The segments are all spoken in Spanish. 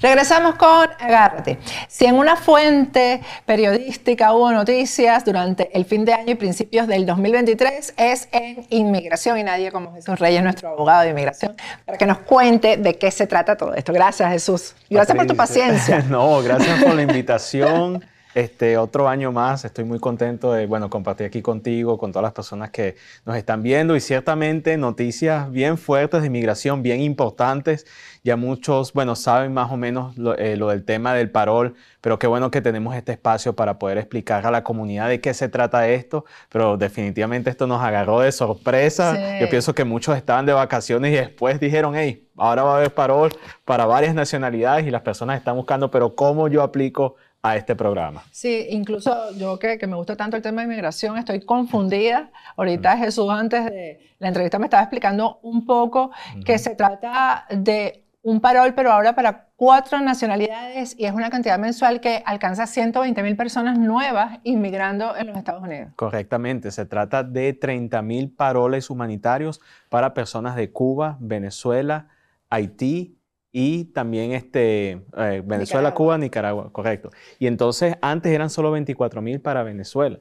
Regresamos con Agárrate. Si en una fuente periodística hubo noticias durante el fin de año y principios del 2023, es en inmigración y nadie como Jesús Reyes, nuestro abogado de inmigración, para que nos cuente de qué se trata todo esto. Gracias, Jesús. Gracias por tu paciencia. no, gracias por la invitación. Este otro año más, estoy muy contento de bueno, compartir aquí contigo, con todas las personas que nos están viendo y ciertamente noticias bien fuertes de inmigración, bien importantes. Ya muchos, bueno, saben más o menos eh, lo, del tema del parol, pero qué bueno que tenemos este espacio para poder explicar a la comunidad de qué se trata esto, pero definitivamente esto nos agarró de sorpresa. Yo pienso que muchos estaban de vacaciones y después dijeron, hey, ahora va a haber parol para varias nacionalidades y las personas están buscando, pero ¿cómo yo aplico a este programa. Sí, incluso yo que, que, me gusta tanto el tema de inmigración, estoy confundida. Ahorita Jesús antes de la entrevista me estaba explicando un poco que se trata de un parol, pero ahora para cuatro nacionalidades y es una cantidad mensual que alcanza 120 mil personas nuevas inmigrando en los Estados Unidos. Correctamente, se trata de 30 mil paroles humanitarios para personas de Cuba, Venezuela, Haití, y también este, eh, Venezuela, Cuba, Nicaragua, correcto. Y entonces antes eran solo 24 mil para Venezuela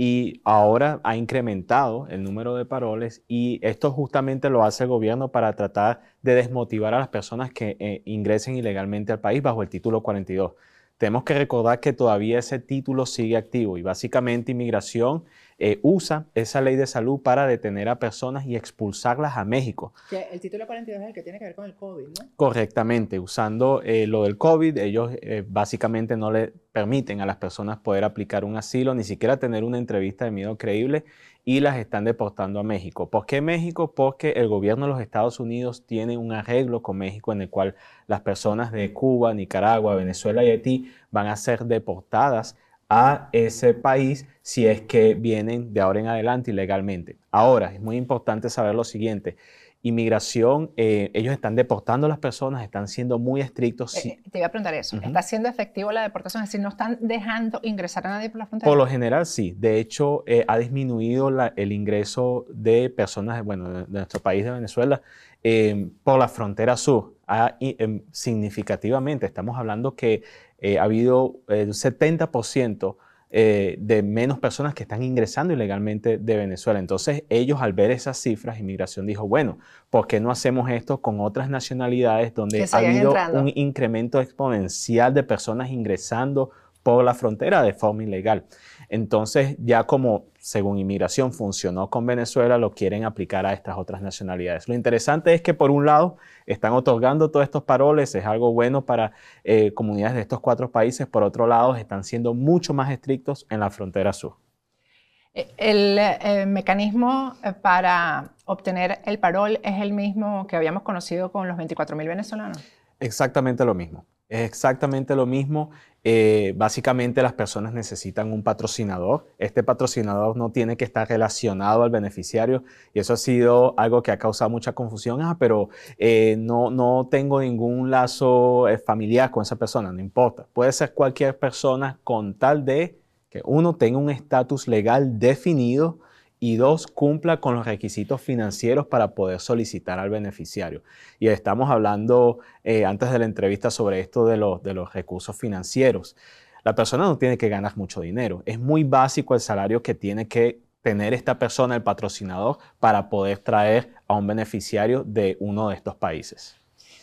y ahora ha incrementado el número de paroles y esto justamente lo hace el gobierno para tratar de desmotivar a las personas que eh, ingresen ilegalmente al país bajo el título 42. Tenemos que recordar que todavía ese título sigue activo y básicamente inmigración eh, usa esa ley de salud para detener a personas y expulsarlas a México. el título 42 es el que tiene que ver con el COVID, ¿no? Correctamente, usando eh, lo del COVID, ellos eh, básicamente no le permiten a las personas poder aplicar un asilo, ni siquiera tener una entrevista de miedo creíble y las están deportando a México. ¿Por qué México? Porque el gobierno de los Estados Unidos tiene un arreglo con México en el cual las personas de Cuba, Nicaragua, Venezuela y Haití van a ser deportadas a ese país si es que vienen de ahora en adelante ilegalmente. Ahora, es muy importante saber lo siguiente. Inmigración, eh, ellos están deportando a las personas, están siendo muy estrictos. Eh, te iba a preguntar eso. ¿Está siendo efectivo la deportación? Es decir, ¿no están dejando ingresar a nadie por la frontera? Por lo general, sí. De hecho, eh, ha disminuido el ingreso de personas bueno, de, nuestro país, de Venezuela, por la frontera sur. Em, significativamente. Estamos hablando que ha habido un 70% eh, de menos personas que están ingresando ilegalmente de Venezuela. Entonces ellos al ver esas cifras, inmigración dijo, bueno, ¿por qué no hacemos esto con otras nacionalidades donde ha habido un incremento exponencial de personas ingresando por la frontera de forma ilegal? Entonces, ya como según inmigración funcionó con Venezuela, lo quieren aplicar a estas otras nacionalidades. Lo interesante es que por un lado están otorgando todos estos paroles, es algo bueno para eh, comunidades de estos cuatro países, por otro lado están siendo mucho más estrictos en la frontera sur. Eh, el eh, mecanismo para obtener el parol es el mismo que habíamos conocido con los 24.000 venezolanos. Exactamente lo mismo. Es exactamente lo mismo. Eh, básicamente las personas necesitan un patrocinador. Este patrocinador no tiene que estar relacionado al beneficiario y eso ha sido algo que ha causado mucha confusión. Ah, pero eh, no, no tengo ningún lazo eh, familiar con esa persona, no importa. Puede ser cualquier persona con tal de que uno tenga un estatus legal definido y dos, cumpla con los requisitos financieros para poder solicitar al beneficiario. Y estamos hablando eh, antes de la entrevista sobre esto de los, de los recursos financieros. La persona no tiene que ganar mucho dinero. Es muy básico el salario que tiene que tener esta persona, el patrocinador, para poder traer a un beneficiario de uno de estos países.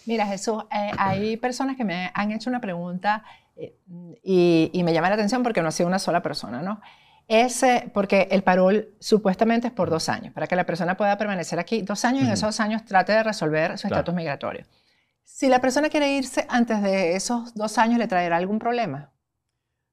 Mira, Jesús, eh, hay personas que me han hecho una pregunta eh, y, y, me llama la atención porque no ha sido una sola persona, ¿no? Ese, porque el parol supuestamente es por dos años, para que la persona pueda permanecer aquí dos años y en esos dos años trate de resolver su estatus migratorio. Si la persona quiere irse antes de esos dos años, ¿le traerá algún problema?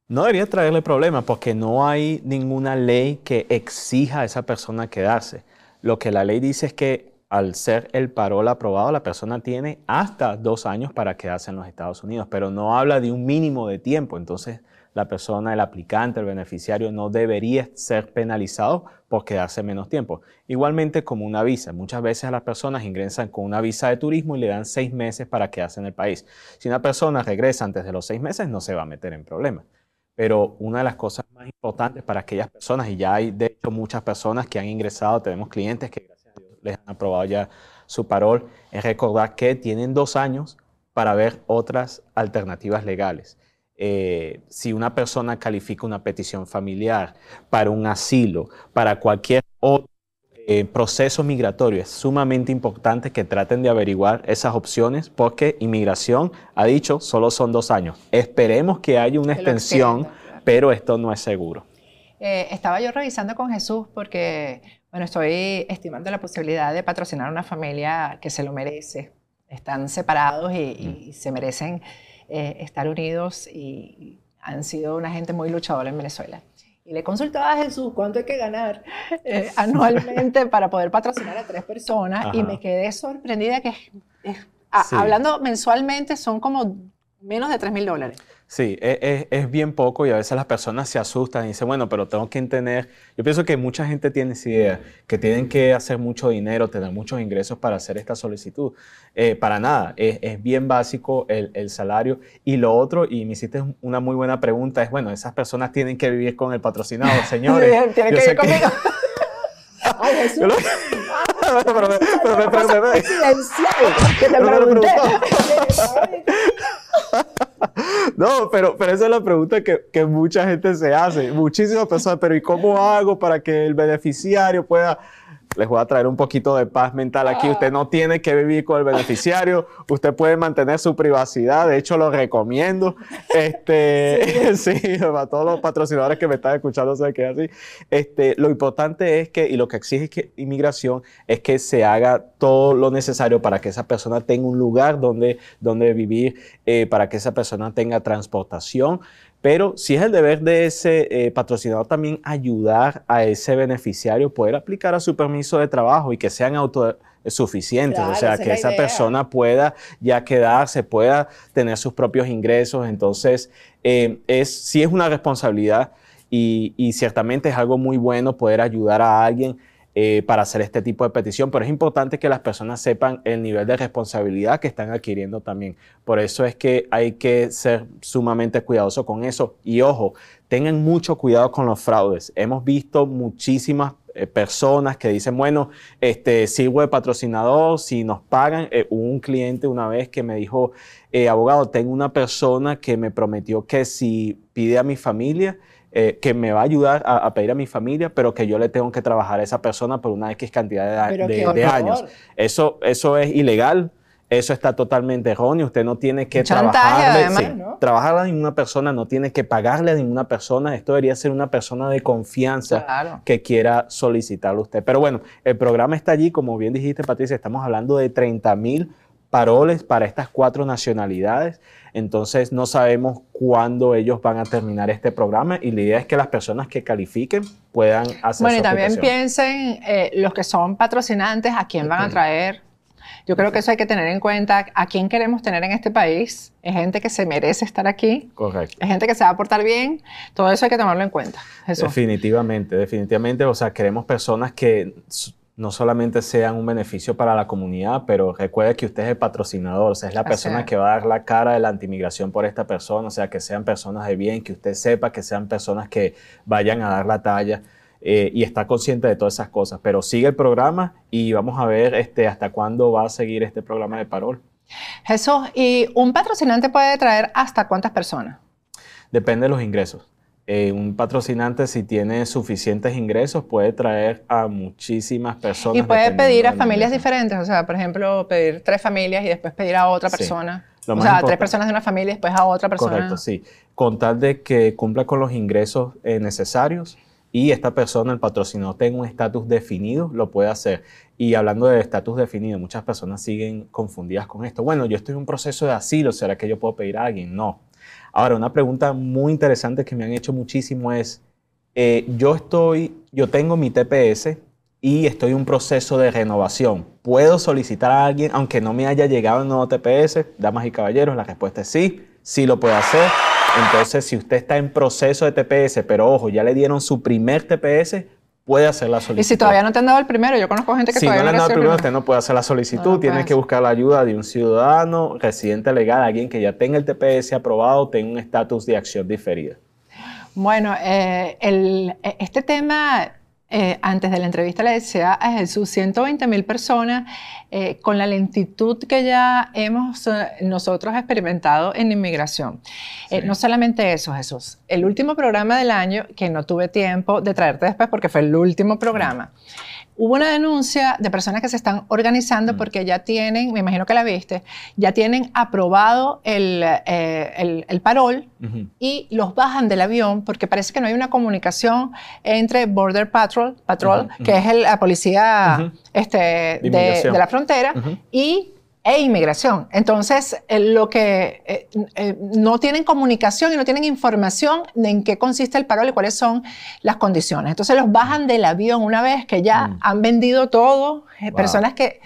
No debería traerle problema porque no hay ninguna ley que exija a esa persona quedarse. Lo que la ley dice es que al ser el parol aprobado, la persona tiene hasta dos años para quedarse en los Estados Unidos, pero no habla de un mínimo de tiempo. Entonces, la persona, el aplicante, el beneficiario no debería ser penalizado por quedarse menos tiempo. Igualmente como una visa. Muchas veces las personas ingresan con una visa de turismo y le dan seis meses para quedarse en el país. Si una persona regresa antes de los seis meses, no se va a meter en problemas. Pero una de las cosas más importantes para aquellas personas, y ya hay de hecho muchas personas que han ingresado, tenemos clientes que gracias a Dios les han aprobado ya su parol, es recordar que tienen dos años para ver otras alternativas legales. Eh, si una persona califica una petición familiar para un asilo, para cualquier otro eh, proceso migratorio, es sumamente importante que traten de averiguar esas opciones porque inmigración ha dicho solo son dos años. Esperemos que haya una extensión, pero esto no es seguro. Eh, estaba yo revisando con Jesús porque, bueno, estoy estimando la posibilidad de patrocinar a una familia que se lo merece. Están separados y, mm. se merecen eh, estar unidos y han sido una gente muy luchadora en Venezuela. Y le consultaba a Jesús cuánto hay que ganar eh, anualmente para poder patrocinar a tres personas y me quedé sorprendida que, hablando mensualmente, son como menos de 3 mil dólares. Sí, e, e, es, bien poco y a veces las personas se asustan y dicen, bueno, pero tengo que entender. Yo pienso que mucha gente tiene esa idea, que tienen que hacer mucho dinero, tener muchos ingresos para hacer esta solicitud. Eh, para nada, es, bien básico el, salario. Y lo otro, y me hiciste una muy buena pregunta, es, bueno, esas personas tienen que vivir con el patrocinado, señores. tienen que vivir conmigo. Ay, Jesús. pero, pero, pero, que te pregunté. No, pero, pero esa es la pregunta que, que, mucha gente se hace. Muchísimas personas, pero ¿y cómo hago para que el beneficiario pueda les voy a traer un poquito de paz mental aquí. Usted no tiene que vivir con el beneficiario, usted puede mantener su privacidad, de hecho lo recomiendo. Este, sí. para todos los patrocinadores que me están escuchando, sé que es así. Este, lo importante es que, y lo que exige que inmigración, es que se haga todo lo necesario para que esa persona tenga un lugar donde, donde vivir, eh, para que esa persona tenga transportación, pero si es el deber de ese eh, patrocinador también ayudar a ese beneficiario poder aplicar a su permiso de trabajo y que sean autosuficientes, o sea, que esa persona pueda ya quedarse, pueda tener sus propios ingresos. Entonces, eh, es, sí es una responsabilidad y, y ciertamente es algo muy bueno poder ayudar a alguien eh, para hacer este tipo de petición, pero es importante que las personas sepan el nivel de responsabilidad que están adquiriendo también. Por eso es que hay que ser sumamente cuidadoso con eso. Y ojo, tengan mucho cuidado con los fraudes. Hemos visto muchísimas eh, personas que dicen, bueno, este, sirvo de patrocinador, si nos pagan. Eh, un cliente una vez que me dijo, abogado, tengo una persona que me prometió que si pide a mi familia, eh, que me va a ayudar a, pedir a mi familia, pero que yo le tengo que trabajar a esa persona por una X cantidad de, años. Eso, eso es ilegal. Eso está totalmente erróneo. Usted no tiene que trabajarle, trabajarle a ninguna persona, no tiene que pagarle a ninguna persona. Esto debería ser una persona de confianza que quiera solicitarlo a usted. Pero bueno, el programa está allí, como bien dijiste, Patricia, estamos hablando de 30 mil paroles para estas cuatro nacionalidades. Entonces no sabemos cuándo ellos van a terminar este programa y la idea es que las personas que califiquen puedan hacer Bueno, y también piensen eh, los que son patrocinantes, a quién van a traer. Yo creo que eso hay que tener en cuenta. ¿A quién queremos tener en este país? Es gente que se merece estar aquí. Correcto. Es gente que se va a portar bien. Todo eso hay que tomarlo en cuenta. Definitivamente, definitivamente. O sea, queremos personas que no solamente sean un beneficio para la comunidad, pero recuerde que usted es el patrocinador, o sea, es la persona que va a dar la cara de la antimigración por esta persona, o sea, que sean personas de bien, que usted sepa que sean personas que vayan a dar la talla eh, y está consciente de todas esas cosas. Pero sigue el programa y vamos a ver este, hasta cuándo va a seguir este programa de parol. Jesús, ¿y un patrocinante puede traer hasta cuántas personas? Depende de los ingresos. Eh, un patrocinante, si tiene suficientes ingresos, puede traer a muchísimas personas. Y puede pedir a familias diferentes, o sea, por ejemplo, pedir tres familias y después pedir a otra persona. o sea, tres personas de una familia y después a otra persona. Correcto, sí. Con tal de que cumpla con los ingresos eh, necesarios y esta persona, el patrocinador, tenga un estatus definido, lo puede hacer. Y hablando de estatus definido, muchas personas siguen confundidas con esto. Bueno, yo estoy en un proceso de asilo, ¿será que yo puedo pedir a alguien? No Ahora, una pregunta muy interesante que me han hecho muchísimo es, eh, yo estoy, yo tengo mi TPS y estoy en un proceso de renovación. ¿Puedo solicitar a alguien aunque no me haya llegado el nuevo TPS? Damas y caballeros, la respuesta es sí, sí lo puede hacer. Entonces, si usted está en proceso de TPS, pero ojo, ya le dieron su primer TPS, puede hacer la solicitud. Y si todavía no te han dado el primero, yo conozco gente que si todavía no le han dado el primero, usted no puede hacer la solicitud, tiene que buscar la ayuda de un ciudadano, residente legal, alguien que ya tenga el TPS aprobado, tenga un estatus de acción diferida. Bueno, eh, el, este tema eh, antes de la entrevista le decía a Jesús, 120 mil personas eh, con la lentitud que ya hemos eh, nosotros experimentado en inmigración. no solamente eso, Jesús. El último programa del año, que no tuve tiempo de traerte después porque fue el último programa. Hubo una denuncia de personas que se están organizando mm. porque ya tienen, me imagino que la viste, ya tienen aprobado el, eh, el, parol y los bajan del avión porque parece que no hay una comunicación entre Border Patrol, Patrol que es la policía este, de, de, la frontera, y e inmigración. Entonces, eh, lo que eh, eh, no tienen comunicación y no tienen información de en qué consiste el paro y cuáles son las condiciones. Entonces, los bajan del avión una vez que ya mm. han vendido todo, personas que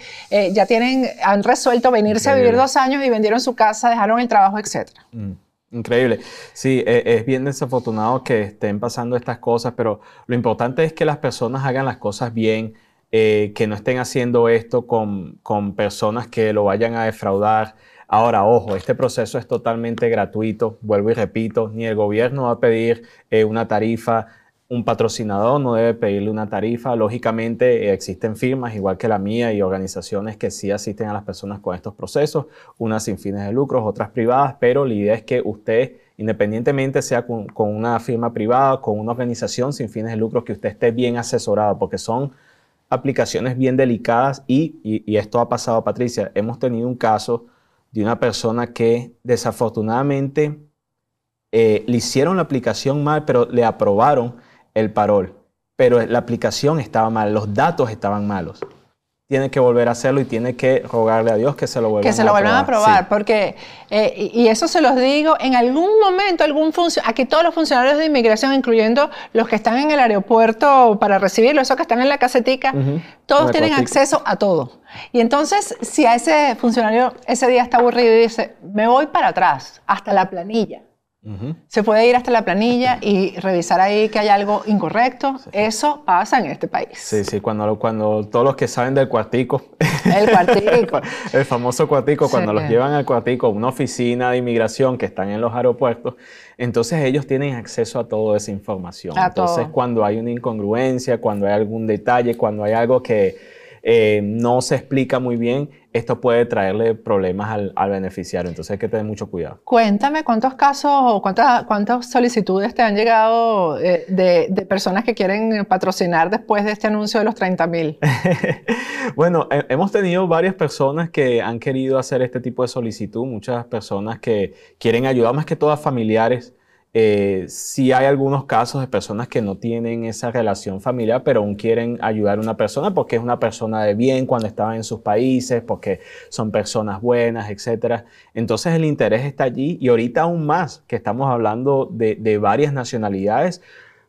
ya tienen, han resuelto venirse a vivir dos años y vendieron su casa, dejaron el trabajo, etc. Mm. Increíble. Sí, es bien desafortunado que estén pasando estas cosas, pero lo importante es que las personas hagan las cosas bien, eh, que no estén haciendo esto con, personas que lo vayan a defraudar. Ahora, ojo, este proceso es totalmente gratuito, vuelvo y repito, ni el gobierno va a pedir eh, una tarifa, un patrocinador no debe pedirle una tarifa. Lógicamente eh, existen firmas, igual que la mía, y organizaciones que sí asisten a las personas con estos procesos, unas sin fines de lucro, otras privadas, pero la idea es que usted, independientemente sea con, con una firma privada, con una organización sin fines de lucro, que usted esté bien asesorado, porque son aplicaciones bien delicadas y, esto ha pasado, Patricia, hemos tenido un caso de una persona que desafortunadamente eh, le hicieron la aplicación mal, pero le aprobaron el parol. Pero la aplicación estaba mal, los datos estaban malos tiene que volver a hacerlo y tiene que rogarle a Dios que se lo vuelvan a Que se lo vuelvan a probar, porque, eh, y eso se los digo, en algún momento algún aquí todos los funcionarios de inmigración, incluyendo los que están en el aeropuerto para recibirlo, esos que están en la casetica, todos tienen acceso a todo. Y entonces, si a ese funcionario ese día está aburrido y dice, me voy para atrás, hasta la planilla, se puede ir hasta la planilla y revisar ahí que hay algo incorrecto. Eso pasa en este país. Sí, sí, cuando, cuando todos los que saben del cuartico. El cuartico. el famoso cuartico, cuando los llevan al cuartico, una oficina de inmigración que están en los aeropuertos, entonces ellos tienen acceso a toda esa información. entonces, cuando hay una incongruencia, cuando hay algún detalle, cuando hay algo que eh, no se explica muy bien, esto puede traerle problemas al, beneficiario. Entonces hay que tener mucho cuidado. Cuéntame cuántos casos o cuántas, cuántas solicitudes te han llegado eh, de, personas que quieren patrocinar después de este anuncio de los 30 mil. bueno, hemos tenido varias personas que han querido hacer este tipo de solicitud, muchas personas que quieren ayudar, más que todas familiares eh, si hay algunos casos de personas que no tienen esa relación familiar, pero aún quieren ayudar a una persona porque es una persona de bien cuando estaban en sus países, porque son personas buenas, etc. Entonces el interés está allí y ahorita aún más que estamos hablando de varias nacionalidades,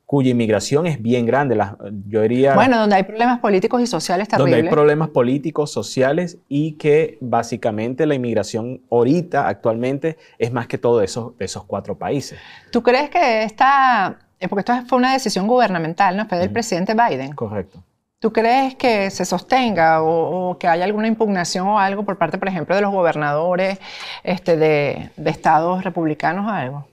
cuya inmigración es bien grande. yo diría... Bueno, donde hay problemas políticos y sociales terribles. Donde hay problemas políticos, sociales y que básicamente la inmigración ahorita, actualmente, es más que todo de esos, esos cuatro países. ¿Tú crees que esta... Eh, porque esto fue una decisión gubernamental, ¿no? Fue del presidente Biden. Correcto. ¿Tú crees que se sostenga o, que haya alguna impugnación o algo por parte, por ejemplo, de los gobernadores este, de, de estados republicanos o algo?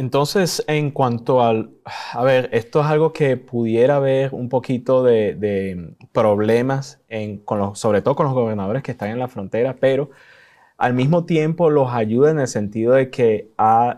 Entonces, en cuanto al, a ver, esto es algo que pudiera haber un poquito de, problemas, en, con los, sobre todo con los gobernadores que están en la frontera, pero al mismo tiempo los ayuda en el sentido de que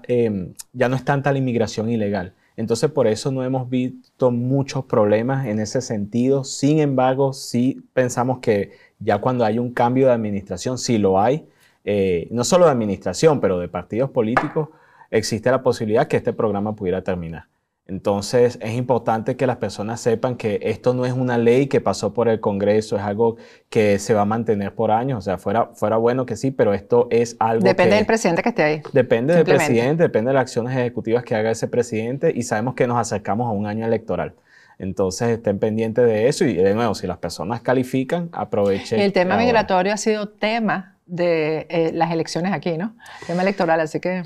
em, ya no es tanta la inmigración ilegal. Entonces, por eso no hemos visto muchos problemas en ese sentido. Sin embargo, sí pensamos que ya cuando hay un cambio de administración, sí lo hay, eh, no solo de administración, pero de partidos políticos, existe la posibilidad que este programa pudiera terminar. Entonces es importante que las personas sepan que esto no es una ley que pasó por el Congreso, es algo que se va a mantener por años. O sea, fuera, fuera bueno que sí, pero esto es algo Depende del presidente que esté ahí. Depende del presidente, depende de las acciones ejecutivas que haga ese presidente y sabemos que nos acercamos a un año electoral. Entonces estén pendientes de eso y de nuevo, si las personas califican, aprovechen. El tema migratorio ha sido tema de eh, las elecciones aquí, ¿no? Tema electoral, así que...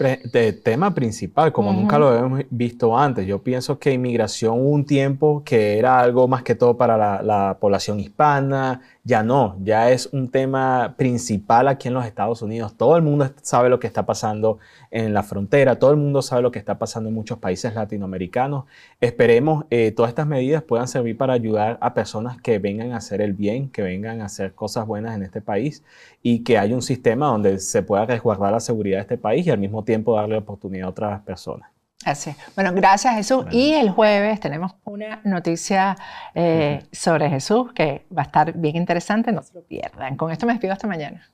tema principal, como nunca lo hemos visto antes. Yo pienso que inmigración un tiempo que era algo más que todo para la, la población hispana, ya no, ya es un tema principal aquí en los Estados Unidos. Todo el mundo sabe lo que está pasando en la frontera, todo el mundo sabe lo que está pasando en muchos países latinoamericanos. Esperemos eh, todas estas medidas puedan servir para ayudar a personas que vengan a hacer el bien, que vengan a hacer cosas buenas en este país y que haya un sistema donde se pueda resguardar la seguridad de este país y al mismo tiempo darle oportunidad a otras personas. Así. Bueno, gracias Jesús. Y el jueves tenemos una noticia eh, sobre Jesús que va a estar bien interesante, no se lo pierdan. Con esto me despido hasta mañana.